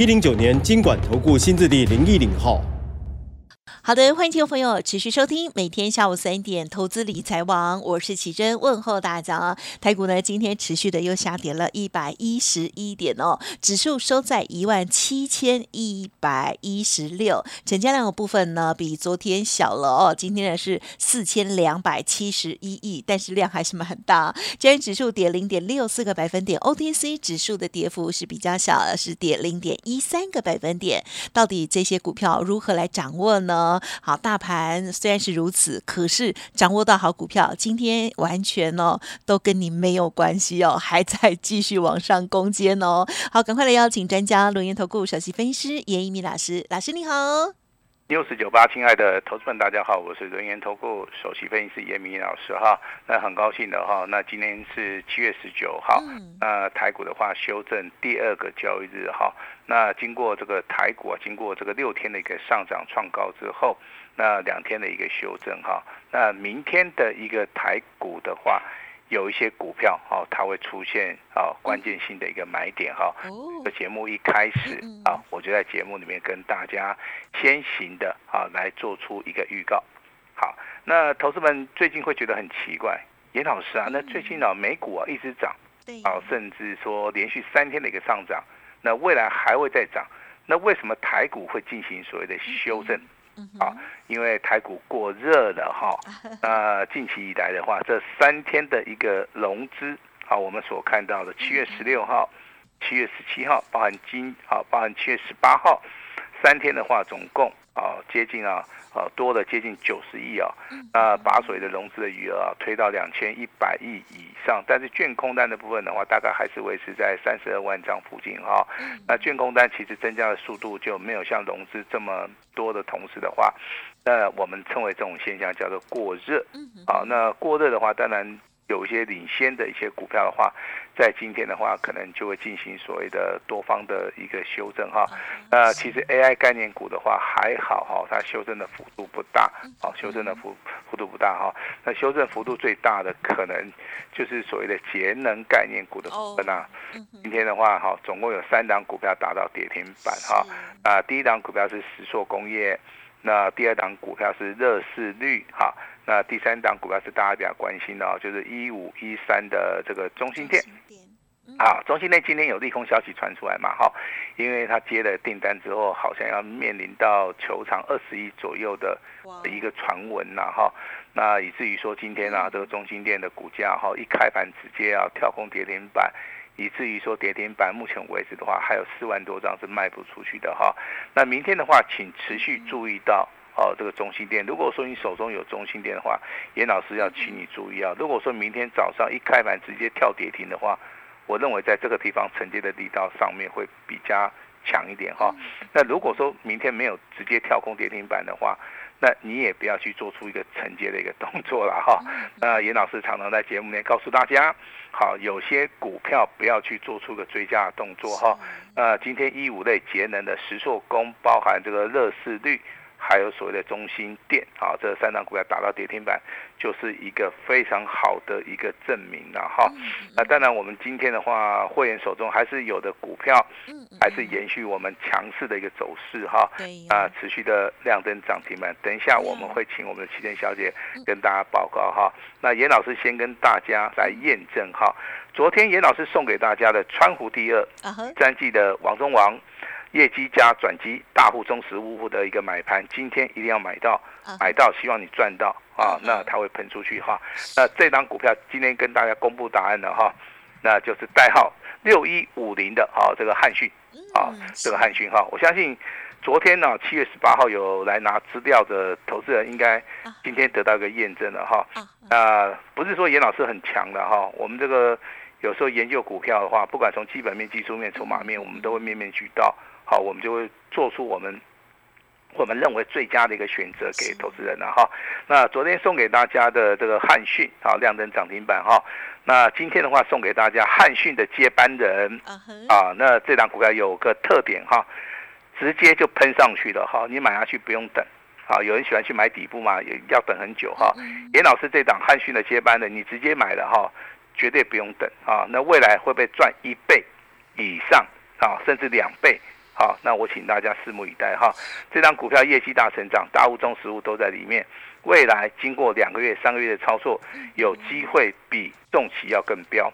一零九年经管投顾新字第零一零号。好的，欢迎听众朋友持续收听每天下午三点投资理财网，我是奇珍，问候大家。台股呢今天持续的又下跌了一百一十一点哦，指数收在一万七千一百一十六，成交量的部分呢比昨天小了哦，今天呢是四千两百七十一亿，但是量还是蛮很大。今天指数跌零点六四个百分点，OTC 指数的跌幅是比较小，是跌零点一三个百分点。到底这些股票如何来掌握呢？好，大盘虽然是如此，可是掌握到好股票，今天完全哦都跟你没有关系哦，还在继续往上攻坚哦。好，赶快来邀请专家轮研投顾首席分析师严一鸣老师，老师你好。六四九八，亲爱的投资们，大家好，我是人研投顾首席分析师严明老师哈。那很高兴的哈，那今天是七月十九号，那台股的话修正第二个交易日哈。那经过这个台股啊，经过这个六天的一个上涨创高之后，那两天的一个修正哈，那明天的一个台股的话，有一些股票哈，它会出现啊关键性的一个买点哈。这节目一开始啊，我就在节目里面跟大家先行的啊来做出一个预告。好，那投资们最近会觉得很奇怪，严老师啊，那最近呢美股啊一直涨，啊甚至说连续三天的一个上涨。那未来还会再涨，那为什么台股会进行所谓的修正？啊，因为台股过热了哈。那近期以来的话，这三天的一个融资啊，我们所看到的七月十六号、七月十七号，包含今啊，包含七月十八号，三天的话，总共啊接近啊。啊，多了接近九十亿啊，那把所谓的融资的余额啊推到两千一百亿以上，但是券空单的部分的话，大概还是维持在三十二万张附近哈。那券空单其实增加的速度就没有像融资这么多的同时的话，那我们称为这种现象叫做过热。好，那过热的话，当然。有一些领先的一些股票的话，在今天的话，可能就会进行所谓的多方的一个修正哈。那其实 AI 概念股的话还好哈，它修正的幅度不大，哦，修正的幅幅度不大哈。那修正幅度最大的可能就是所谓的节能概念股的部分啊。今天的话哈，总共有三档股票达到跌停板哈。啊，第一档股票是石塑工业，那第二档股票是热视率哈。那第三档股票是大家比较关心的哦，就是一五一三的这个中心店，啊，中心店今天有利空消息传出来嘛？哈，因为他接了订单之后，好像要面临到球场二十亿左右的一个传闻呐，哈，那以至于说今天啊，这个中心店的股价哈，一开盘直接要跳空跌停板，以至于说跌停板目前为止的话，还有四万多张是卖不出去的哈。那明天的话，请持续注意到。哦，这个中心店，如果说你手中有中心店的话，严老师要请你注意啊。如果说明天早上一开盘直接跳跌停的话，我认为在这个地方承接的力道上面会比较强一点哈。那如果说明天没有直接跳空跌停板的话，那你也不要去做出一个承接的一个动作了哈。那严老师常常在节目里面告诉大家，好，有些股票不要去做出个追加的动作哈。呃，今天一五类节能的石塑工，包含这个热市率。还有所谓的中心店，啊，这三档股票打到跌停板，就是一个非常好的一个证明了哈。那当然，我们今天的话，会员手中还是有的股票，还是延续我们强势的一个走势哈。啊，持续的亮灯涨停板。等一下我们会请我们的齐天小姐跟大家报告哈。那严老师先跟大家来验证哈。昨天严老师送给大家的川湖第二三季的王中王。业绩加转机，大户、中实物户的一个买盘，今天一定要买到，买到，希望你赚到啊！那它会喷出去哈。那这张股票今天跟大家公布答案了哈，那就是代号六一五零的哈，这个汉讯啊，这个汉讯哈，我相信昨天呢七月十八号有来拿资料的投资人，应该今天得到一个验证了哈。啊，不是说严老师很强的哈，我们这个。有时候研究股票的话，不管从基本面、技术面、筹码面，我们都会面面俱到。好，我们就会做出我们我们认为最佳的一个选择给投资人了哈。那昨天送给大家的这个汉讯啊，亮灯涨停板哈。那今天的话送给大家汉讯的接班人啊，那这档股票有个特点哈，直接就喷上去了哈，你买下去不用等。啊，有人喜欢去买底部嘛，也要等很久哈。严老师这档汉讯的接班的，你直接买了哈，绝对不用等啊。那未来会不会赚一倍以上啊，甚至两倍？好，那我请大家拭目以待哈。这张股票业绩大成长，大物中实物都在里面。未来经过两个月、三个月的操作，有机会比重企要更标。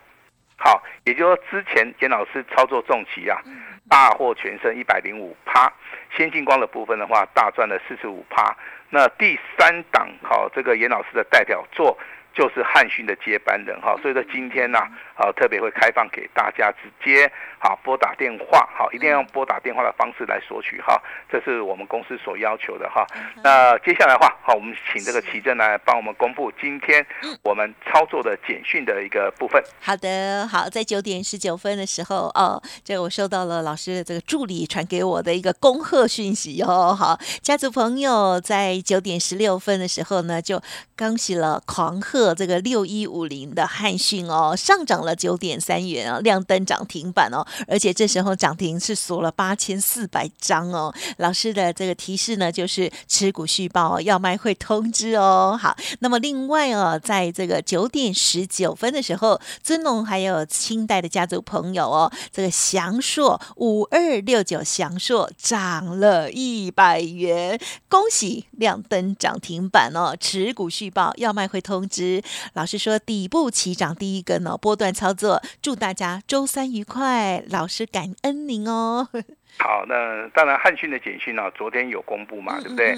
好，也就是说之前严老师操作重企啊。大获全胜一百零五趴，先进光的部分的话，大赚了四十五趴。那第三档，好，这个严老师的代表作。就是汉讯的接班人哈，所以说今天呢，啊特别会开放给大家直接好拨打电话，好一定要用拨打电话的方式来索取哈，这是我们公司所要求的哈。那接下来的话，好，我们请这个奇正来帮我们公布今天我们操作的简讯的一个部分。好的，好，在九点十九分的时候哦，这我收到了老师的这个助理传给我的一个恭贺讯息哦，好，家族朋友在九点十六分的时候呢，就恭喜了狂贺。这个六一五零的汉讯哦，上涨了九点三元啊，亮灯涨停板哦，而且这时候涨停是锁了八千四百张哦。老师的这个提示呢，就是持股续报要卖会通知哦。好，那么另外哦，在这个九点十九分的时候，尊龙还有清代的家族朋友哦，这个祥硕五二六九祥硕涨了一百元，恭喜亮灯涨停板哦，持股续报要卖会通知。老师说底部起涨第一根哦，波段操作，祝大家周三愉快，老师感恩您哦。好，那当然汉讯的简讯呢，昨天有公布嘛，对不对？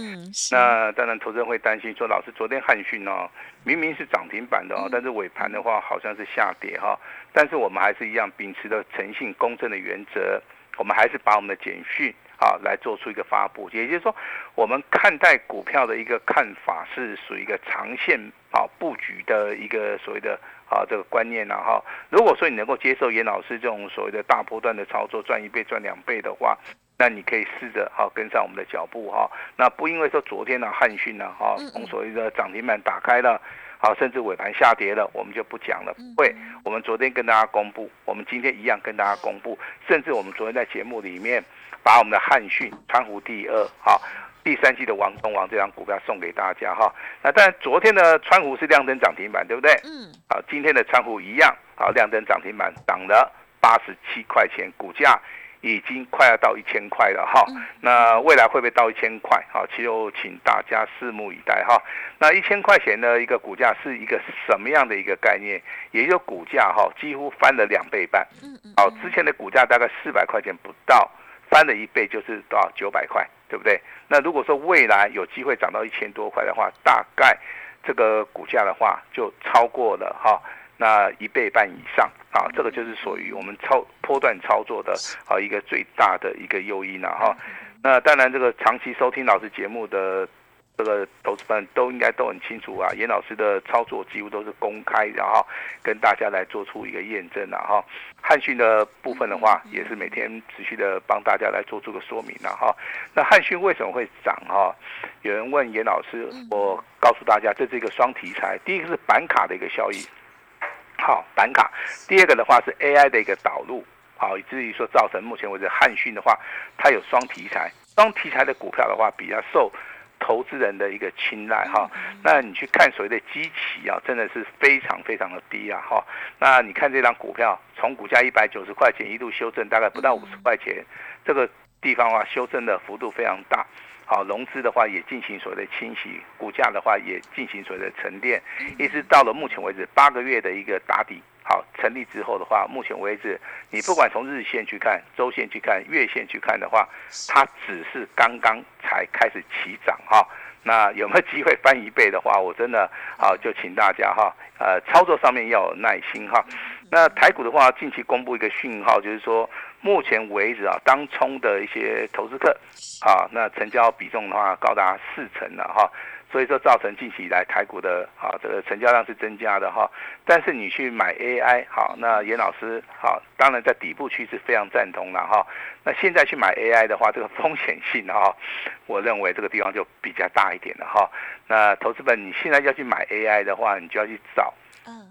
那当然投资人会担心说，老师昨天汉讯呢，明明是涨停板的哦，但是尾盘的话好像是下跌哈。但是我们还是一样秉持着诚信公正的原则，我们还是把我们的简讯。啊，来做出一个发布，也就是说，我们看待股票的一个看法是属于一个长线啊布局的一个所谓的啊这个观念然哈。如果说你能够接受严老师这种所谓的大波段的操作，赚一倍赚两倍的话，那你可以试着哈跟上我们的脚步哈。那不因为说昨天的汉讯呢哈从所谓的涨停板打开了，好甚至尾盘下跌了，我们就不讲了。会，我们昨天跟大家公布，我们今天一样跟大家公布，甚至我们昨天在节目里面。把我们的汉讯川湖第二，好，第三季的王中王这张股票送给大家哈。那但昨天的川湖是亮灯涨停板，对不对？嗯。好，今天的川湖一样，好，亮灯涨停板，涨了八十七块钱，股价已经快要到一千块了哈。那未来会不会到一千块？好，其实请大家拭目以待哈。那一千块钱的一个股价是一个什么样的一个概念？也就股价哈，几乎翻了两倍半。嗯嗯。好，之前的股价大概四百块钱不到。翻了一倍就是到九百块，对不对？那如果说未来有机会涨到一千多块的话，大概这个股价的话就超过了哈，那一倍半以上啊，这个就是属于我们操波段操作的啊一个最大的一个诱因了哈。那当然，这个长期收听老师节目的。这个投资们都应该都很清楚啊，严老师的操作几乎都是公开，然后跟大家来做出一个验证了哈。汉讯的部分的话，也是每天持续的帮大家来做出个说明了哈。那汉讯为什么会涨哈？有人问严老师，我告诉大家，这是一个双题材，第一个是板卡的一个效益，好板卡；第二个的话是 AI 的一个导入，好，以至于说造成目前为止汉讯的话，它有双题材，双题材的股票的话比较受。投资人的一个青睐哈，那你去看所谓的基期啊，真的是非常非常的低啊哈。那你看这张股票，从股价一百九十块钱一路修正，大概不到五十块钱，这个地方的话修正的幅度非常大。好，融资的话也进行所谓的清洗，股价的话也进行所谓的沉淀，一直到了目前为止八个月的一个打底。好，成立之后的话，目前为止，你不管从日线去看、周线去看、月线去看的话，它只是刚刚才开始起涨哈。那有没有机会翻一倍的话，我真的好就请大家哈，呃，操作上面要有耐心哈。那台股的话，近期公布一个讯号，就是说，目前为止啊，当冲的一些投资客啊，那成交比重的话高达四成了哈。所以说造成近期以来台股的啊这个成交量是增加的哈。但是你去买 AI 好，那严老师好，当然在底部区是非常赞同了哈。那现在去买 AI 的话，这个风险性哈，我认为这个地方就比较大一点了哈。那投资本你现在要去买 AI 的话，你就要去找，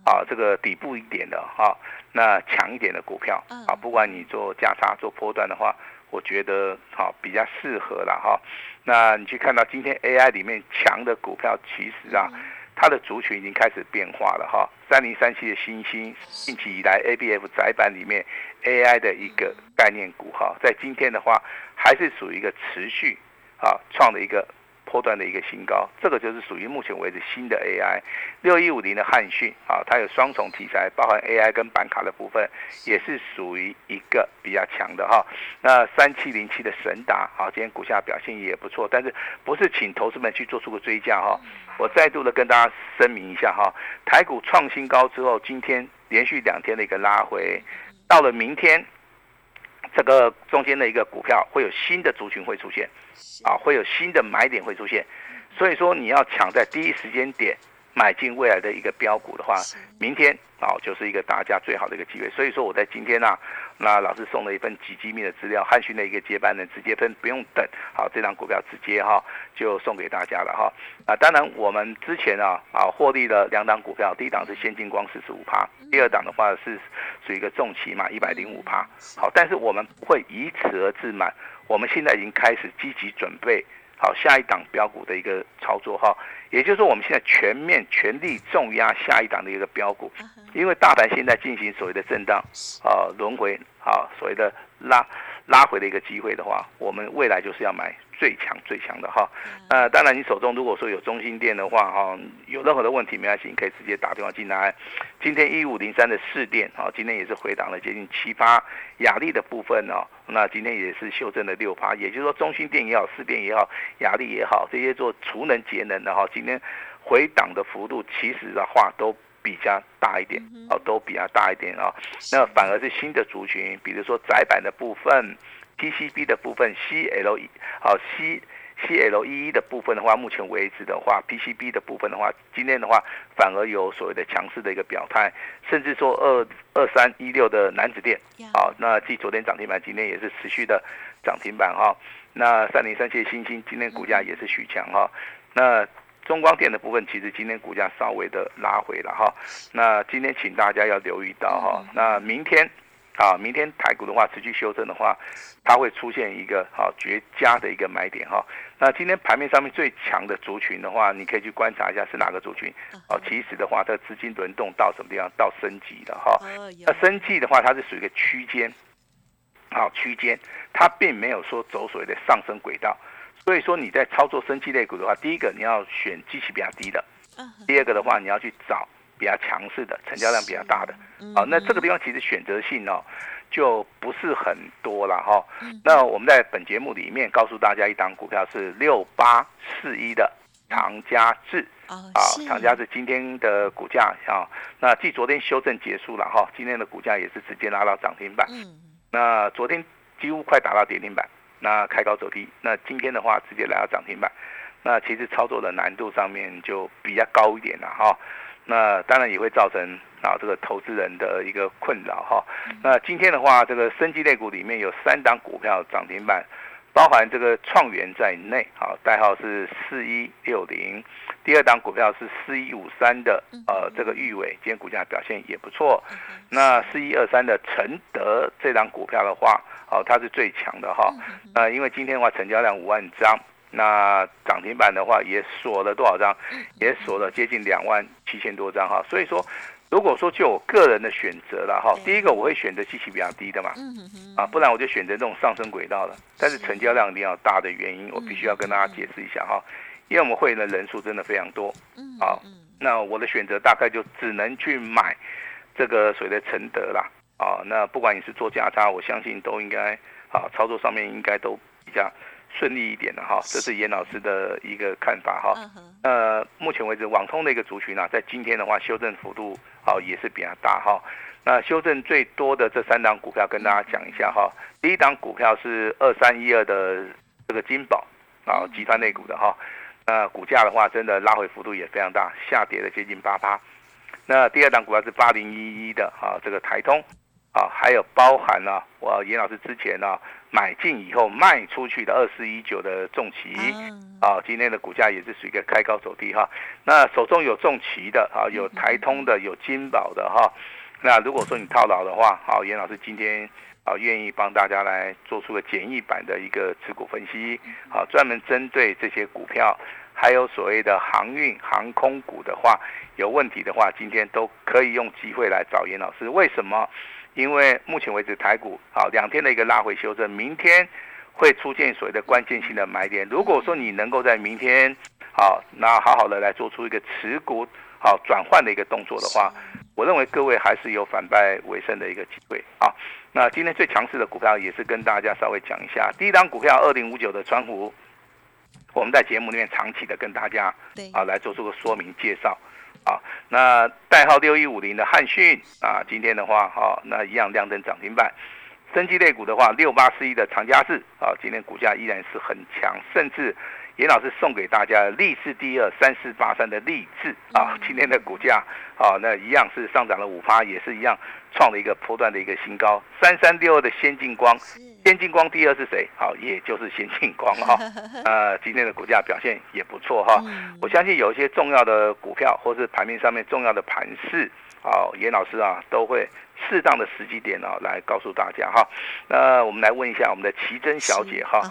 啊这个底部一点的哈，那强一点的股票啊，不管你做价差做波段的话。我觉得好比较适合了哈，那你去看到今天 AI 里面强的股票，其实啊，它的族群已经开始变化了哈。三零三七的新星，近期以来 ABF 窄板里面 AI 的一个概念股哈，在今天的话还是属于一个持续啊创的一个。破断的一个新高，这个就是属于目前为止新的 AI 六一五零的汉讯啊，它有双重题材，包含 AI 跟板卡的部分，也是属于一个比较强的哈。那三七零七的神达啊，今天股价表现也不错，但是不是请投资们去做出个追加哈。我再度的跟大家声明一下哈，台股创新高之后，今天连续两天的一个拉回，到了明天。这个中间的一个股票会有新的族群会出现，啊，会有新的买点会出现，所以说你要抢在第一时间点买进未来的一个标股的话，明天。好，就是一个大家最好的一个机会，所以说我在今天呢，那老师送了一份极机密的资料，汉讯的一个接班人直接分不用等，好，这张股票直接哈就送给大家了哈。啊，当然我们之前啊啊获利了两档股票，第一档是先进光四十五趴，第二档的话是属于一个重骑嘛一百零五趴。好，但是我们不会以此而自满，我们现在已经开始积极准备。好，下一档标股的一个操作哈，也就是说，我们现在全面全力重压下一档的一个标股，因为大盘现在进行所谓的震荡啊轮回啊所谓的拉拉回的一个机会的话，我们未来就是要买。最强最强的哈，呃，当然你手中如果说有中心店的话哈，有任何的问题没关系，你可以直接打电话进来。今天一五零三的四店啊，今天也是回档了接近七八，雅丽的部分哦，那今天也是修正了六趴，也就是说中心店也好，四店也好，雅丽也好，这些做储能节能的哈，今天回档的幅度其实的话都比较大一点哦，都比较大一点啊，那反而是新的族群，比如说窄板的部分。PCB 的部分，CLE 好 C CLE 的部分的话，目前为止的话，PCB 的部分的话，今天的话反而有所谓的强势的一个表态，甚至说二二三一六的南子电，好，那继昨天涨停板，今天也是持续的涨停板哈。那三零三七星星今天股价也是续强哈。那中光电的部分，其实今天股价稍微的拉回了哈。那今天请大家要留意到哈。那明天。啊，明天台股的话持续修正的话，它会出现一个好绝佳的一个买点哈。那今天盘面上面最强的族群的话，你可以去观察一下是哪个族群。哦，其实的话，它资金轮动到什么地方？到升级的哈。那升级的话，它是属于一个区间，好区间，它并没有说走所谓的上升轨道。所以说你在操作升级类股的话，第一个你要选机器比较低的，第二个的话你要去找。比较强势的，成交量比较大的，好，那这个地方其实选择性哦，就不是很多了哈。那我们在本节目里面告诉大家，一档股票是六八四一的唐家智啊，唐家智今天的股价啊，那继昨天修正结束了哈，今天的股价也是直接拉到涨停板。那昨天几乎快达到跌停板，那开高走低，那今天的话直接来到涨停板，那其实操作的难度上面就比较高一点了哈。那当然也会造成啊这个投资人的一个困扰哈。那今天的话，这个升级类股里面有三档股票涨停板，包含这个创元在内，好，代号是四一六零。第二档股票是四一五三的，呃，这个玉伟，今天股价表现也不错。那四一二三的承德这档股票的话，哦，它是最强的哈。呃，因为今天的话成交量五万张。那涨停板的话也锁了多少张？也锁了接近两万七千多张哈。所以说，如果说就我个人的选择了哈，第一个我会选择机器比较低的嘛，啊，不然我就选择这种上升轨道的。但是成交量一定要大的原因，我必须要跟大家解释一下哈，因为我们会员的人数真的非常多，好，那我的选择大概就只能去买这个所谓的承德啦，啊，那不管你是做价差，我相信都应该啊，操作上面应该都比较。顺利一点的哈，这是严老师的一个看法哈。呃，目前为止，网通的一个族群呢，在今天的话，修正幅度好也是比较大哈。那修正最多的这三档股票，跟大家讲一下哈。第一档股票是二三一二的这个金宝啊，集团内股的哈。那，股价的话真的拉回幅度也非常大，下跌了接近八趴。那第二档股票是八零一一的啊，这个台通啊，还有包含了我严老师之前呢买进以后卖出去的二四一九的重旗啊，今天的股价也是属于一个开高走低哈。那手中有重旗的啊，有台通的，有金宝的哈。那如果说你套牢的话，好，严老师今天啊愿意帮大家来做出个简易版的一个持股分析，好，专门针对这些股票，还有所谓的航运、航空股的话，有问题的话，今天都可以用机会来找严老师。为什么？因为目前为止台股好两天的一个拉回修正，明天会出现所谓的关键性的买点。如果说你能够在明天好，那好好的来做出一个持股好转换的一个动作的话。我认为各位还是有反败为胜的一个机会啊。那今天最强势的股票也是跟大家稍微讲一下。第一张股票二零五九的川湖，我们在节目里面长期的跟大家啊来做出个说明介绍啊。那代号六一五零的汉讯啊，今天的话哈，那一样亮灯涨停板。升级类股的话，六八四一的长嘉市啊，今天股价依然是很强，甚至。严老师送给大家励志第二三四八三的励志啊，今天的股价啊，那一样是上涨了五趴，也是一样创了一个波段的一个新高。三三六二的先进光，先进光第二是谁？好，也就是先进光哈。呃，今天的股价表现也不错哈。我相信有一些重要的股票，或是盘面上面重要的盘势，啊，严老师啊，都会。适当的时机点呢，来告诉大家哈。那我们来问一下我们的奇珍小姐哈。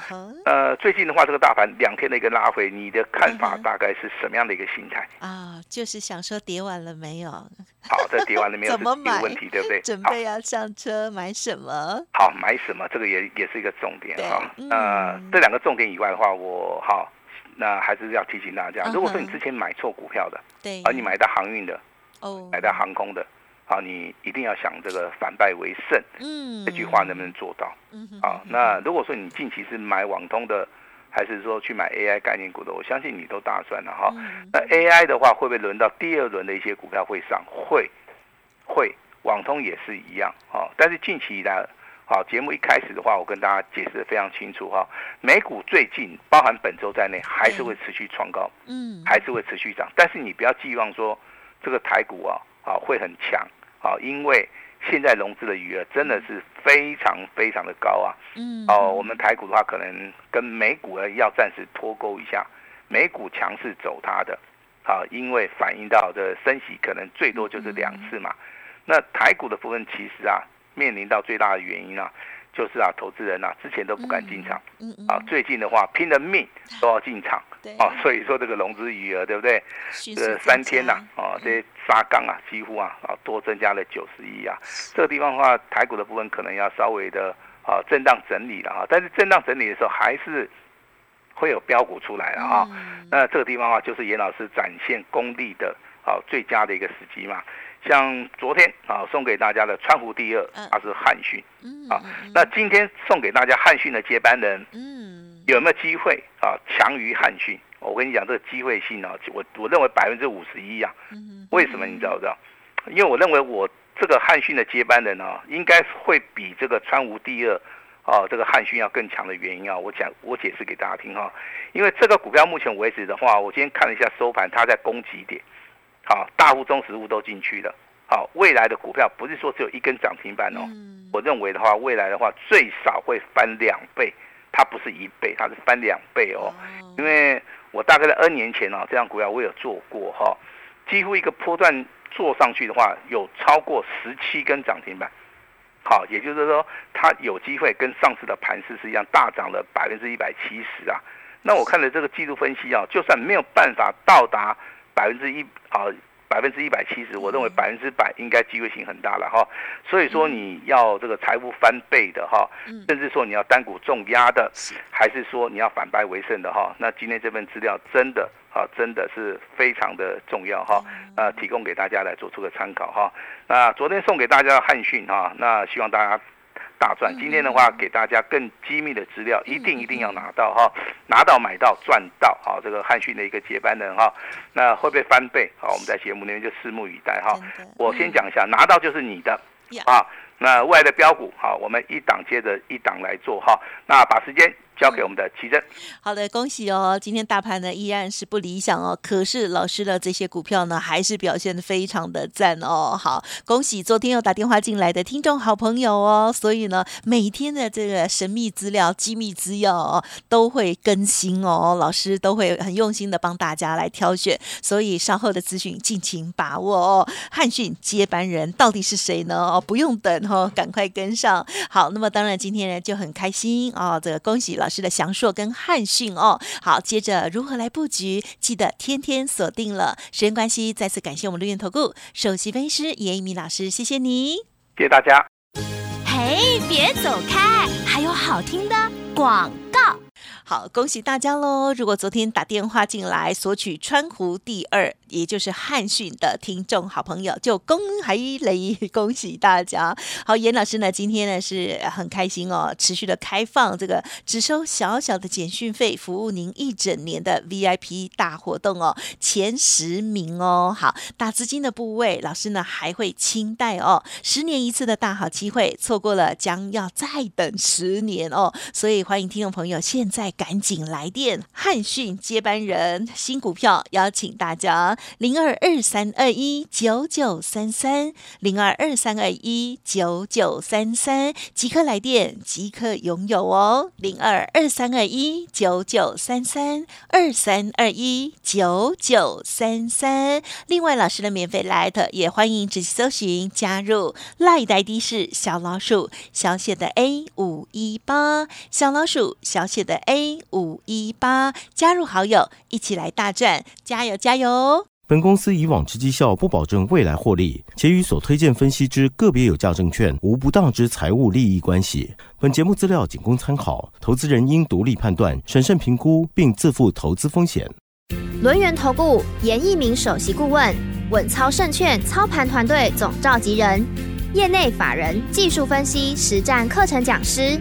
呃，最近的话，这个大盘两天的一个拉回，你的看法大概是什么样的一个心态？啊，就是想说跌完了没有？好，这跌完了没有？怎么买？问题对不对？准备要上车买什么？好，买什么？这个也也是一个重点哈。那这两个重点以外的话，我好，那还是要提醒大家，如果说你之前买错股票的，对，而你买到航运的，哦，买到航空的。好，你一定要想这个反败为胜，嗯，这句话能不能做到？嗯，好，那如果说你近期是买网通的，还是说去买 AI 概念股的，我相信你都打算了哈。那 AI 的话，会不会轮到第二轮的一些股票会上？会，会，网通也是一样啊。但是近期以来，好，节目一开始的话，我跟大家解释的非常清楚哈。美股最近，包含本周在内，还是会持续创高，嗯，还是会持续涨。但是你不要寄望说这个台股啊，啊会很强。好，因为现在融资的余额真的是非常非常的高啊。嗯。哦，我们台股的话，可能跟美股呢要暂时脱钩一下，美股强势走它的。好，因为反映到的升息可能最多就是两次嘛。那台股的部分其实啊，面临到最大的原因啊。就是啊，投资人啊，之前都不敢进场，嗯嗯，啊，最近的话拼了命都要进场，对，啊，所以说这个融资余额，对不对？这三天呐，啊，这些沙钢啊，几乎啊，啊，多增加了九十亿啊。这个地方的话，台股的部分可能要稍微的啊震荡整理了啊，但是震荡整理的时候还是会有标股出来了啊。那这个地方啊，就是严老师展现功力的啊最佳的一个时机嘛。像昨天啊送给大家的川湖第二，他是汉讯，啊，那今天送给大家汉讯的接班人，嗯，有没有机会啊强于汉讯？我跟你讲，这个机会性啊，我我认为百分之五十一啊。为什么你知道不知道？因为我认为我这个汉讯的接班人呢，应该会比这个川无第二，啊，这个汉讯要更强的原因啊，我讲我解释给大家听哈。因为这个股票目前为止的话，我今天看了一下收盘，它在攻击点。好，大户、中实物都进去了。好，未来的股票不是说只有一根涨停板哦。我认为的话，未来的话最少会翻两倍，它不是一倍，它是翻两倍哦。因为我大概在 N 年前啊，这样股票我有做过哈，几乎一个波段做上去的话，有超过十七根涨停板。好，也就是说，它有机会跟上次的盘势是一样，大涨了百分之一百七十啊。那我看了这个季度分析啊，就算没有办法到达。百分之一啊，百分之一百七十，我认为百分之百应该机会性很大了哈。所以说你要这个财富翻倍的哈，甚至说你要单股重压的，还是说你要反败为胜的哈？那今天这份资料真的啊，真的是非常的重要哈。呃，提供给大家来做出个参考哈。那昨天送给大家的汉讯哈，那希望大家。大赚！今天的话，给大家更机密的资料，一定一定要拿到哈，拿到买到赚到好，这个汉讯的一个接班人哈，那会不会翻倍？好，我们在节目里面就拭目以待哈。我先讲一下，拿到就是你的啊。那未来的标股好，我们一档接着一档来做哈。那把时间交给我们的奇珍。好的，恭喜哦！今天大盘呢依然是不理想哦，可是老师的这些股票呢还是表现的非常的赞哦。好，恭喜昨天又打电话进来的听众好朋友哦。所以呢，每天的这个神秘资料、机密资料哦都会更新哦，老师都会很用心的帮大家来挑选。所以稍后的资讯尽情把握哦。汉讯接班人到底是谁呢？哦，不用等哦，赶快跟上。好，那么当然今天呢就很开心哦，这个恭喜了老师的详硕跟汉讯哦。好，接着如何来布局，记得天天锁定了。时间关系，再次感谢我们绿源投顾首席分析师严一鸣老师，谢谢你，谢谢大家。嘿，别走开，还有好听的广告。好，恭喜大家喽！如果昨天打电话进来索取川湖第二，也就是汉讯的听众好朋友，就恭喜雷，恭喜大家！好，严老师呢，今天呢是很开心哦，持续的开放这个只收小小的简讯费，服务您一整年的 VIP 大活动哦，前十名哦。好，大资金的部位，老师呢还会清代哦，十年一次的大好机会，错过了将要再等十年哦。所以欢迎听众朋友现在。赶紧来电！汉讯接班人新股票，邀请大家零二二三二一九九三三零二二三二一九九三三，即刻来电，即刻拥有哦！零二二三二一九九三三二三二一九九三三。另外，老师的免费 Light 也欢迎直接搜寻加入赖代的是小老鼠小写的 A 五一八小老鼠小写的 A。五一八加入好友，一起来大赚，加油加油！本公司以往之绩效不保证未来获利，且与所推荐分析之个别有价证券无不当之财务利益关系。本节目资料仅供参考，投资人应独立判断、审慎评估，并自负投资风险。轮源投顾严一鸣首席顾问，稳操胜券操盘团队总召集人，业内法人技术分析实战课程讲师。